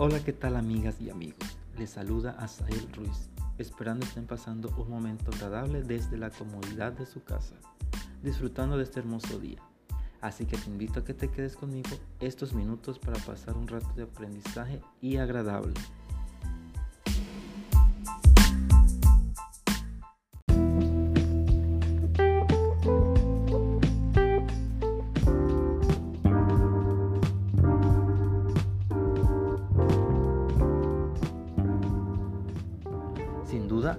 Hola, ¿qué tal amigas y amigos? Les saluda Asael Ruiz, esperando estén pasando un momento agradable desde la comodidad de su casa, disfrutando de este hermoso día. Así que te invito a que te quedes conmigo estos minutos para pasar un rato de aprendizaje y agradable.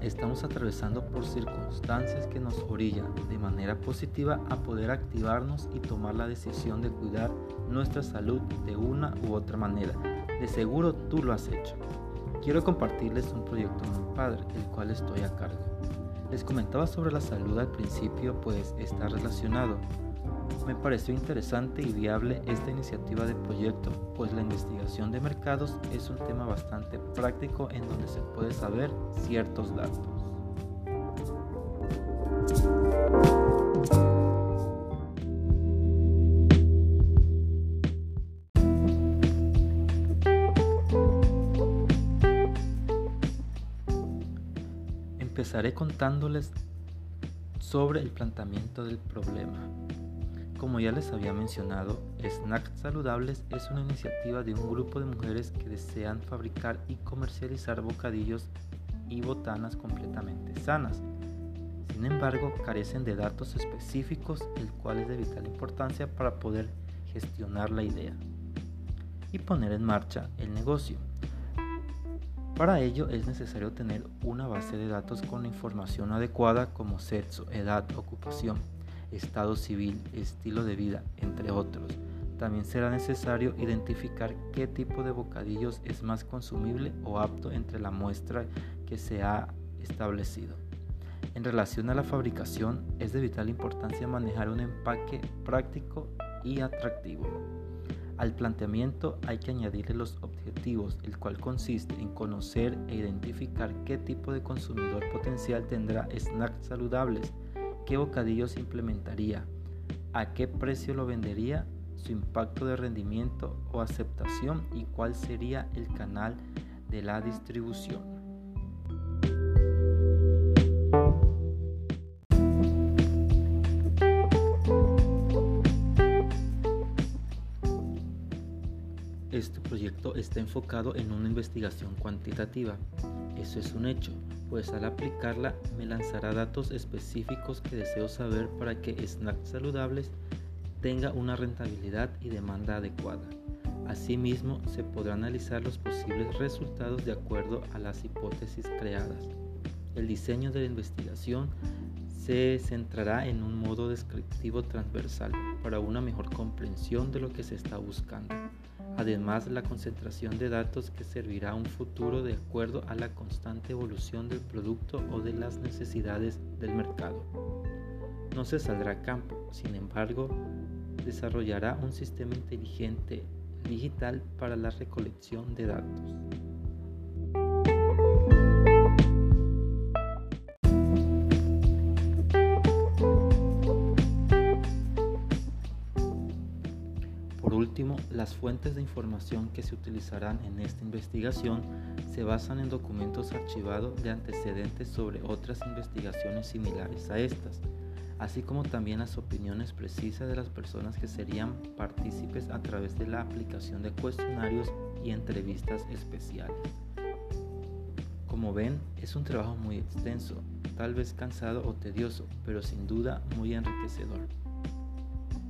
Estamos atravesando por circunstancias que nos orillan de manera positiva a poder activarnos y tomar la decisión de cuidar nuestra salud de una u otra manera. De seguro tú lo has hecho. Quiero compartirles un proyecto muy padre, el cual estoy a cargo. Les comentaba sobre la salud al principio, pues está relacionado me pareció interesante y viable esta iniciativa de proyecto, pues la investigación de mercados es un tema bastante práctico en donde se puede saber ciertos datos. Empezaré contándoles sobre el planteamiento del problema. Como ya les había mencionado, Snacks Saludables es una iniciativa de un grupo de mujeres que desean fabricar y comercializar bocadillos y botanas completamente sanas. Sin embargo, carecen de datos específicos, el cual es de vital importancia para poder gestionar la idea y poner en marcha el negocio. Para ello es necesario tener una base de datos con información adecuada como sexo, edad, ocupación, estado civil, estilo de vida, entre otros. También será necesario identificar qué tipo de bocadillos es más consumible o apto entre la muestra que se ha establecido. En relación a la fabricación, es de vital importancia manejar un empaque práctico y atractivo. Al planteamiento hay que añadirle los objetivos, el cual consiste en conocer e identificar qué tipo de consumidor potencial tendrá snacks saludables qué bocadillos implementaría, a qué precio lo vendería, su impacto de rendimiento o aceptación y cuál sería el canal de la distribución. Este proyecto está enfocado en una investigación cuantitativa. Eso es un hecho, pues al aplicarla me lanzará datos específicos que deseo saber para que snacks saludables tenga una rentabilidad y demanda adecuada. Asimismo, se podrá analizar los posibles resultados de acuerdo a las hipótesis creadas. El diseño de la investigación se centrará en un modo descriptivo transversal para una mejor comprensión de lo que se está buscando. Además, la concentración de datos que servirá a un futuro de acuerdo a la constante evolución del producto o de las necesidades del mercado. No se saldrá a campo, sin embargo, desarrollará un sistema inteligente digital para la recolección de datos. Último, las fuentes de información que se utilizarán en esta investigación se basan en documentos archivados de antecedentes sobre otras investigaciones similares a estas, así como también las opiniones precisas de las personas que serían partícipes a través de la aplicación de cuestionarios y entrevistas especiales. Como ven, es un trabajo muy extenso, tal vez cansado o tedioso, pero sin duda muy enriquecedor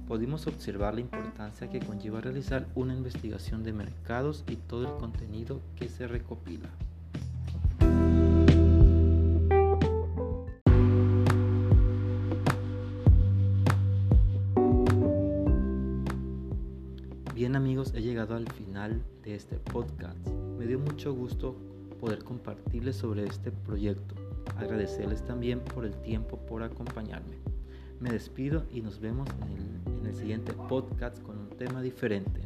pudimos observar la importancia que conlleva realizar una investigación de mercados y todo el contenido que se recopila. Bien amigos, he llegado al final de este podcast. Me dio mucho gusto poder compartirles sobre este proyecto. Agradecerles también por el tiempo por acompañarme. Me despido y nos vemos en el, en el siguiente podcast con un tema diferente.